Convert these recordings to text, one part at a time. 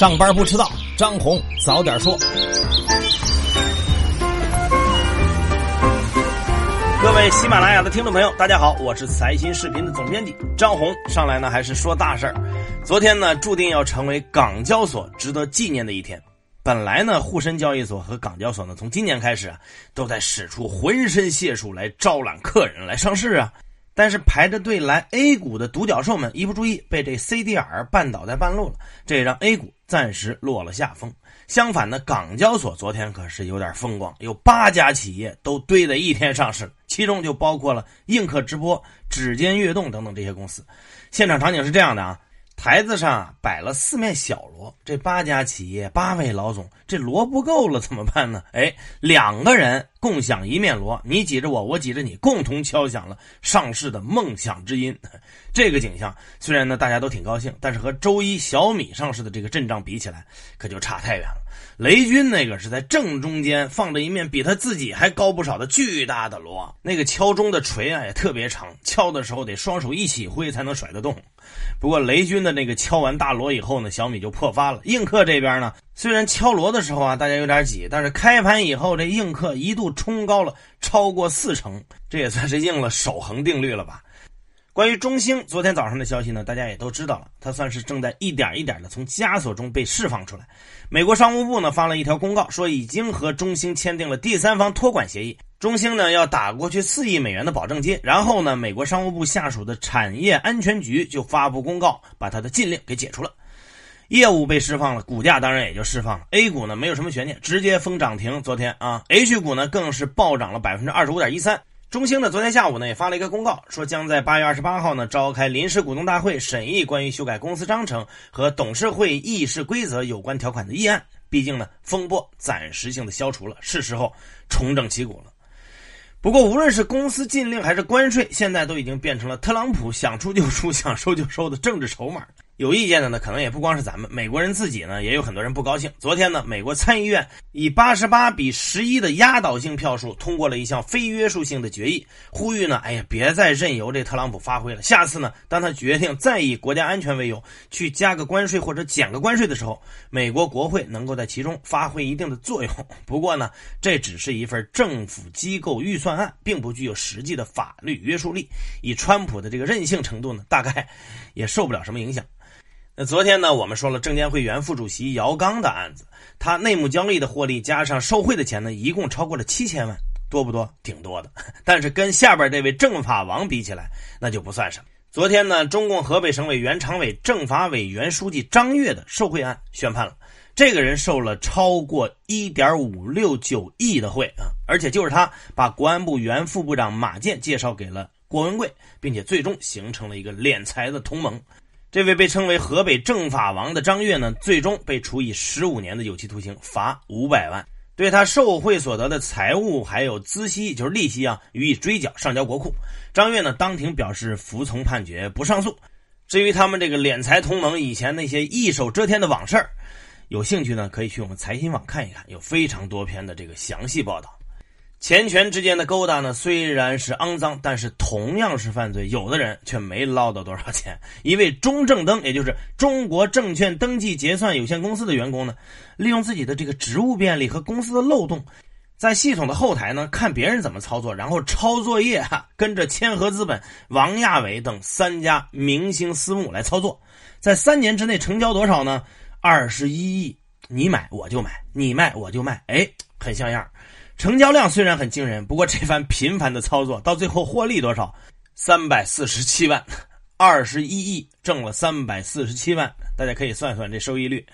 上班不迟到，张红早点说。各位喜马拉雅的听众朋友，大家好，我是财新视频的总编辑张红。上来呢，还是说大事儿。昨天呢，注定要成为港交所值得纪念的一天。本来呢，沪深交易所和港交所呢，从今年开始啊，都在使出浑身解数来招揽客人来上市啊。但是排着队来 A 股的独角兽们一不注意，被这 CDR 绊倒在半路了，这也让 A 股暂时落了下风。相反呢，港交所昨天可是有点风光，有八家企业都堆在一天上市，其中就包括了映客直播、指尖悦动等等这些公司。现场场景是这样的啊。台子上摆了四面小锣，这八家企业八位老总，这锣不够了怎么办呢？哎，两个人共享一面锣，你挤着我，我挤着你，共同敲响了上市的梦想之音。这个景象虽然呢大家都挺高兴，但是和周一小米上市的这个阵仗比起来，可就差太远了。雷军那个是在正中间放着一面比他自己还高不少的巨大的锣，那个敲钟的锤啊也特别长，敲的时候得双手一起挥才能甩得动。不过雷军的那个敲完大锣以后呢，小米就破发了。映客这边呢，虽然敲锣的时候啊大家有点挤，但是开盘以后这映客一度冲高了超过四成，这也算是应了守恒定律了吧。关于中兴昨天早上的消息呢，大家也都知道了，它算是正在一点一点的从枷锁中被释放出来。美国商务部呢发了一条公告，说已经和中兴签订了第三方托管协议，中兴呢要打过去四亿美元的保证金。然后呢，美国商务部下属的产业安全局就发布公告，把它的禁令给解除了，业务被释放了，股价当然也就释放了。A 股呢没有什么悬念，直接封涨停。昨天啊，H 股呢更是暴涨了百分之二十五点一三。中兴呢，昨天下午呢也发了一个公告，说将在八月二十八号呢召开临时股东大会，审议关于修改公司章程和董事会议事规则有关条款的议案。毕竟呢，风波暂时性的消除了，是时候重整旗鼓了。不过，无论是公司禁令还是关税，现在都已经变成了特朗普想出就出、想收就收的政治筹码。有意见的呢，可能也不光是咱们，美国人自己呢，也有很多人不高兴。昨天呢，美国参议院以八十八比十一的压倒性票数通过了一项非约束性的决议，呼吁呢，哎呀，别再任由这特朗普发挥了。下次呢，当他决定再以国家安全为由去加个关税或者减个关税的时候，美国国会能够在其中发挥一定的作用。不过呢，这只是一份政府机构预算案，并不具有实际的法律约束力。以川普的这个任性程度呢，大概也受不了什么影响。那昨天呢，我们说了证监会原副主席姚刚的案子，他内幕交易的获利加上受贿的钱呢，一共超过了七千万，多不多？挺多的。但是跟下边这位政法王比起来，那就不算什么。昨天呢，中共河北省委原常委、政法委原书记张悦的受贿案宣判了，这个人受了超过一点五六九亿的贿啊，而且就是他把国安部原副部长马建介绍给了郭文贵，并且最终形成了一个敛财的同盟。这位被称为河北政法王的张悦呢，最终被处以十五年的有期徒刑，罚五百万，对他受贿所得的财物还有孳息，就是利息啊，予以追缴上交国库。张悦呢，当庭表示服从判决，不上诉。至于他们这个敛财同盟以前那些一手遮天的往事有兴趣呢，可以去我们财新网看一看，有非常多篇的这个详细报道。钱权之间的勾搭呢，虽然是肮脏，但是同样是犯罪。有的人却没捞到多少钱。一位中正登，也就是中国证券登记结算有限公司的员工呢，利用自己的这个职务便利和公司的漏洞，在系统的后台呢看别人怎么操作，然后抄作业，哈，跟着千和资本、王亚伟等三家明星私募来操作，在三年之内成交多少呢？二十一亿，你买我就买，你卖我就卖，哎，很像样。成交量虽然很惊人，不过这番频繁的操作到最后获利多少？三百四十七万，二十一亿挣了三百四十七万，大家可以算算这收益率。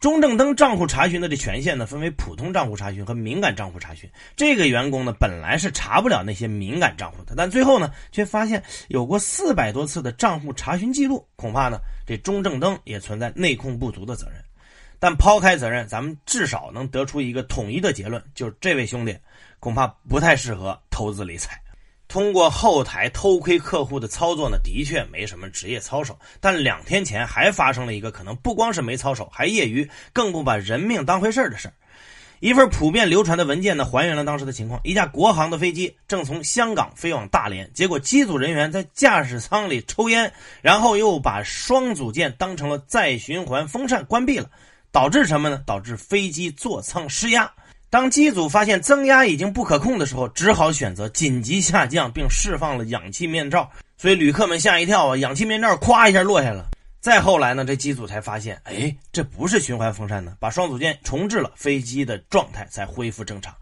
中正登账户查询的这权限呢，分为普通账户查询和敏感账户查询。这个员工呢，本来是查不了那些敏感账户的，但最后呢，却发现有过四百多次的账户查询记录，恐怕呢，这中正登也存在内控不足的责任。但抛开责任，咱们至少能得出一个统一的结论，就是这位兄弟恐怕不太适合投资理财。通过后台偷窥客户的操作呢，的确没什么职业操守。但两天前还发生了一个可能不光是没操守，还业余，更不把人命当回事的事一份普遍流传的文件呢，还原了当时的情况：一架国航的飞机正从香港飞往大连，结果机组人员在驾驶舱里抽烟，然后又把双组件当成了再循环风扇关闭了，导致什么呢？导致飞机座舱失压。当机组发现增压已经不可控的时候，只好选择紧急下降，并释放了氧气面罩。所以旅客们吓一跳啊，氧气面罩咵一下落下了。再后来呢，这机组才发现，哎，这不是循环风扇呢，把双组件重置了，飞机的状态才恢复正常。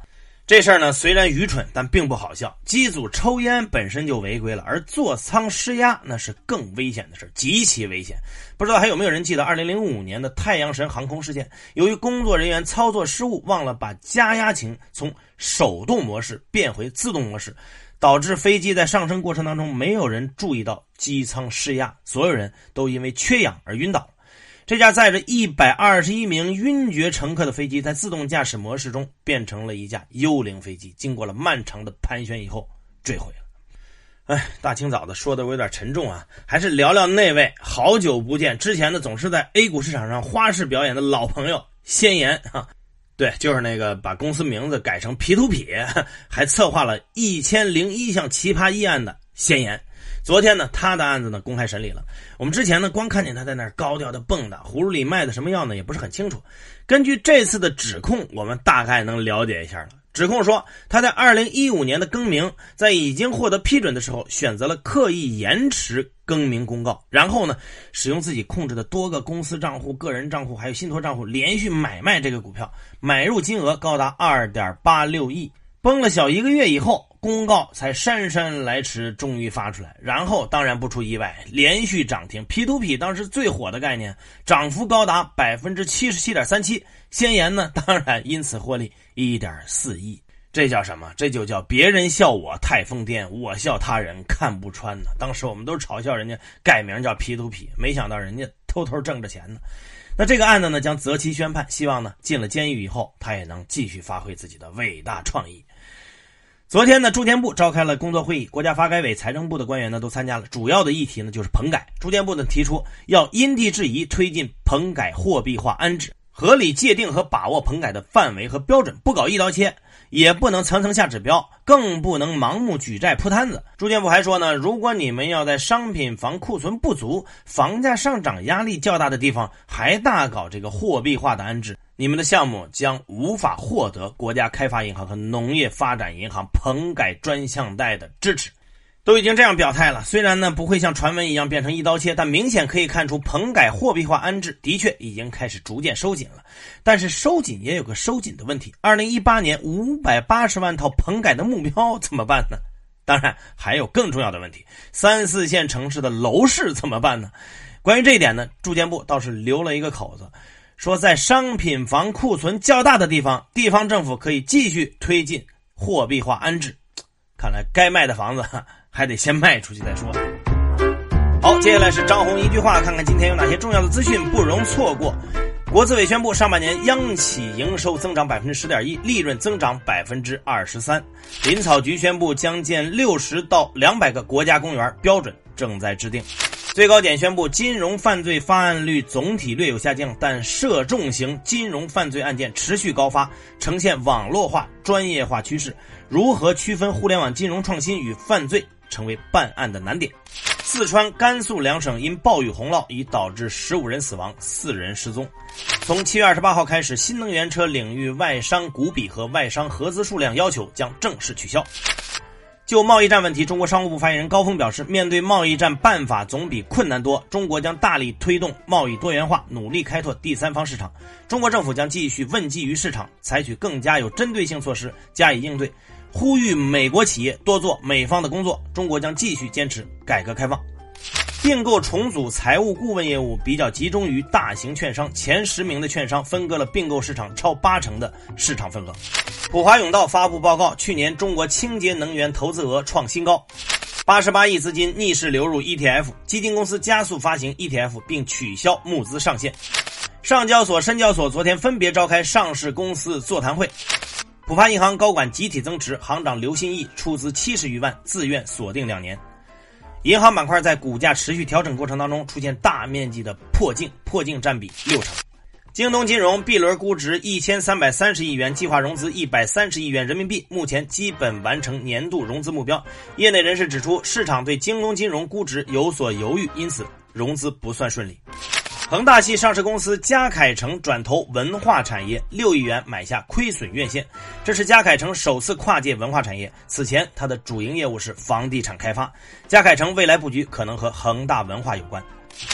这事儿呢，虽然愚蠢，但并不好笑。机组抽烟本身就违规了，而座舱失压那是更危险的事极其危险。不知道还有没有人记得2005年的太阳神航空事件？由于工作人员操作失误，忘了把加压擎从手动模式变回自动模式，导致飞机在上升过程当中没有人注意到机舱失压，所有人都因为缺氧而晕倒。这架载着一百二十一名晕厥乘客的飞机，在自动驾驶模式中变成了一架幽灵飞机。经过了漫长的盘旋以后，坠毁了。哎，大清早的说的我有点沉重啊，还是聊聊那位好久不见之前的总是在 A 股市场上花式表演的老朋友先言啊。对，就是那个把公司名字改成 P to P，还策划了一千零一项奇葩议案的先言。昨天呢，他的案子呢公开审理了。我们之前呢，光看见他在那儿高调的蹦跶，葫芦里卖的什么药呢，也不是很清楚。根据这次的指控，我们大概能了解一下了。指控说，他在二零一五年的更名，在已经获得批准的时候，选择了刻意延迟更名公告，然后呢，使用自己控制的多个公司账户、个人账户还有信托账户，连续买卖这个股票，买入金额高达二点八六亿。崩了小一个月以后。公告才姗姗来迟，终于发出来，然后当然不出意外，连续涨停。P to P 当时最火的概念，涨幅高达百分之七十七点三七。先言呢，当然因此获利一点四亿。这叫什么？这就叫别人笑我太疯癫，我笑他人看不穿呢。当时我们都嘲笑人家改名叫 P to P，没想到人家偷偷挣着钱呢。那这个案子呢，将择期宣判，希望呢进了监狱以后，他也能继续发挥自己的伟大创意。昨天呢，住建部召开了工作会议，国家发改委、财政部的官员呢都参加了。主要的议题呢就是棚改。住建部呢提出要因地制宜推进棚改货币化安置，合理界定和把握棚改的范围和标准，不搞一刀切，也不能层层下指标，更不能盲目举债铺摊子。住建部还说呢，如果你们要在商品房库存不足、房价上涨压力较大的地方还大搞这个货币化的安置。你们的项目将无法获得国家开发银行和农业发展银行棚改专项贷的支持，都已经这样表态了。虽然呢不会像传闻一样变成一刀切，但明显可以看出棚改货币化安置的确已经开始逐渐收紧了。但是收紧也有个收紧的问题：二零一八年五百八十万套棚改的目标怎么办呢？当然还有更重要的问题：三四线城市的楼市怎么办呢？关于这一点呢，住建部倒是留了一个口子。说，在商品房库存较大的地方，地方政府可以继续推进货币化安置。看来该卖的房子 还得先卖出去再说。好，接下来是张红一句话，看看今天有哪些重要的资讯不容错过。国资委宣布，上半年央企营收增长百分之十点一，利润增长百分之二十三。林草局宣布将建六十到两百个国家公园，标准正在制定。最高检宣布，金融犯罪发案率总体略有下降，但涉重型金融犯罪案件持续高发，呈现网络化、专业化趋势。如何区分互联网金融创新与犯罪，成为办案的难点。四川、甘肃两省因暴雨洪涝，已导致十五人死亡，四人失踪。从七月二十八号开始，新能源车领域外商股比和外商合资数量要求将正式取消。就贸易战问题，中国商务部发言人高峰表示，面对贸易战，办法总比困难多。中国将大力推动贸易多元化，努力开拓第三方市场。中国政府将继续问计于市场，采取更加有针对性措施加以应对，呼吁美国企业多做美方的工作。中国将继续坚持改革开放。并购重组财务顾问业务比较集中于大型券商，前十名的券商分割了并购市场超八成的市场份额。普华永道发布报告，去年中国清洁能源投资额创新高，八十八亿资金逆势流入 ETF，基金公司加速发行 ETF 并取消募资上限。上交所、深交所昨天分别召开上市公司座谈会，浦发银行高管集体增持，行长刘新义出资七十余万，自愿锁定两年。银行板块在股价持续调整过程当中出现大面积的破净，破净占比六成。京东金融 B 轮估值一千三百三十亿元，计划融资一百三十亿元人民币，目前基本完成年度融资目标。业内人士指出，市场对京东金融估值有所犹豫，因此融资不算顺利。恒大系上市公司嘉凯城转投文化产业，六亿元买下亏损院线，这是嘉凯城首次跨界文化产业。此前，它的主营业务是房地产开发。嘉凯城未来布局可能和恒大文化有关。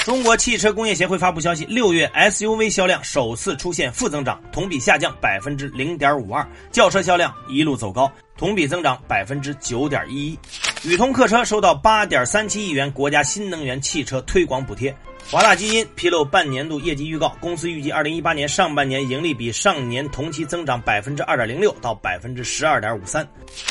中国汽车工业协会发布消息，六月 SUV 销量首次出现负增长，同比下降百分之零点五二；轿车销量一路走高，同比增长百分之九点一一。宇通客车收到八点三七亿元国家新能源汽车推广补贴。华大基因披露半年度业绩预告，公司预计二零一八年上半年盈利比上年同期增长百分之二点零六到百分之十二点五三。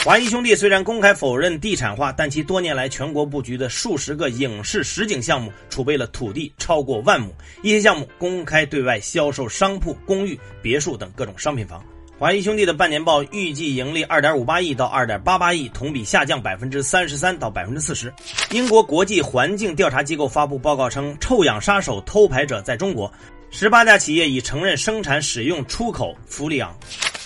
华谊兄弟虽然公开否认地产化，但其多年来全国布局的数十个影视实景项目储备了土地超过万亩，一些项目公开对外销售商铺、公寓、别墅等各种商品房。华谊兄弟的半年报预计盈利二点五八亿到二点八八亿，同比下降百分之三十三到百分之四十。英国国际环境调查机构发布报告称，臭氧杀手偷排者在中国，十八家企业已承认生产、使用、出口氟利昂。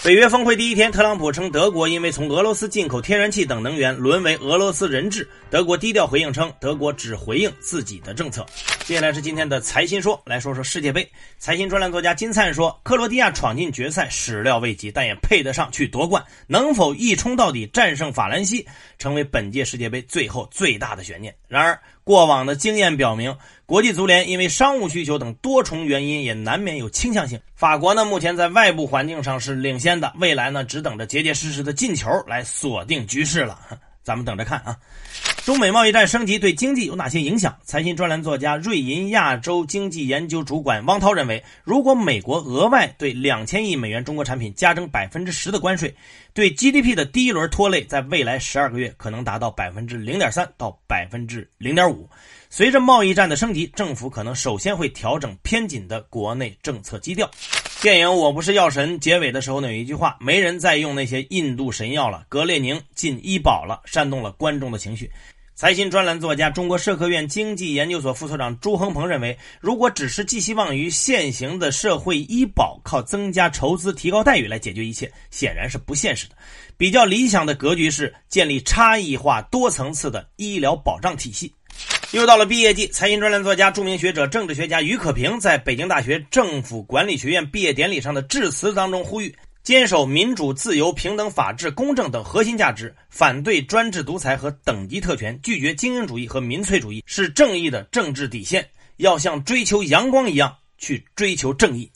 北约峰会第一天，特朗普称德国因为从俄罗斯进口天然气等能源，沦为俄罗斯人质。德国低调回应称，德国只回应自己的政策。接下来是今天的财新说，来说说世界杯。财新专栏作家金灿说，克罗地亚闯进决赛始料未及，但也配得上去夺冠。能否一冲到底战胜法兰西，成为本届世界杯最后最大的悬念。然而，过往的经验表明，国际足联因为商务需求等多重原因，也难免有倾向性。法国呢，目前在外部环境上是领先的，未来呢，只等着结结实实的进球来锁定局势了。咱们等着看啊！中美贸易战升级对经济有哪些影响？财新专栏作家瑞银亚洲经济研究主管汪涛认为，如果美国额外对两千亿美元中国产品加征百分之十的关税，对 GDP 的第一轮拖累，在未来十二个月可能达到百分之零点三到百分之零点五。随着贸易战的升级，政府可能首先会调整偏紧的国内政策基调。电影《我不是药神》结尾的时候呢，有一句话：“没人再用那些印度神药了，格列宁进医保了”，煽动了观众的情绪。财新专栏作家、中国社科院经济研究所副所长朱恒鹏认为，如果只是寄希望于现行的社会医保，靠增加筹资、提高待遇来解决一切，显然是不现实的。比较理想的格局是建立差异化、多层次的医疗保障体系。又到了毕业季，财经专栏作家、著名学者、政治学家于可平在北京大学政府管理学院毕业典礼上的致辞当中呼吁：坚守民主、自由、平等、法治、公正等核心价值，反对专制独裁和等级特权，拒绝精英主义和民粹主义，是正义的政治底线。要像追求阳光一样去追求正义。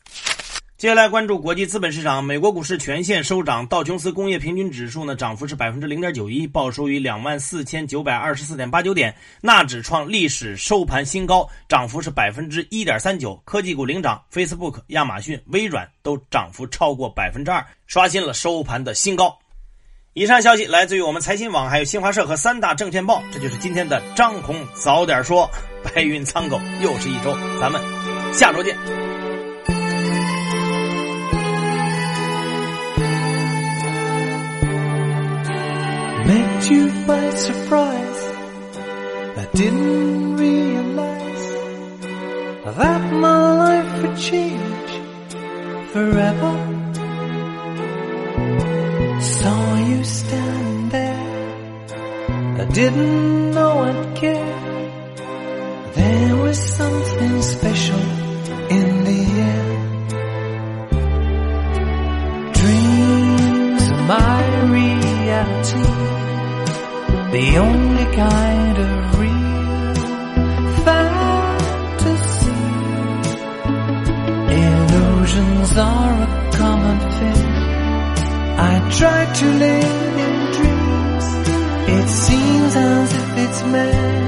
接下来关注国际资本市场，美国股市全线收涨，道琼斯工业平均指数呢涨幅是百分之零点九一，报收于两万四千九百二十四点八九点，纳指创历史收盘新高，涨幅是百分之一点三九。科技股领涨，Facebook、亚马逊、微软都涨幅超过百分之二，刷新了收盘的新高。以上消息来自于我们财新网，还有新华社和三大证券报。这就是今天的张红早点说，白云苍狗又是一周，咱们下周见。You by surprise. I didn't realize that my life would change forever. Saw you stand there. I didn't know I'd care. There was something special the only kind of real fantasy. Illusions are a common thing. I try to live in dreams. It seems as if it's meant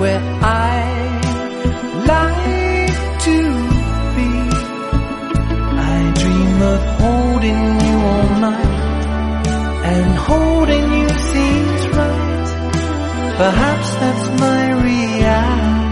where I like to be. I dream of holding you all night and holding you seems right. Perhaps that's my reality.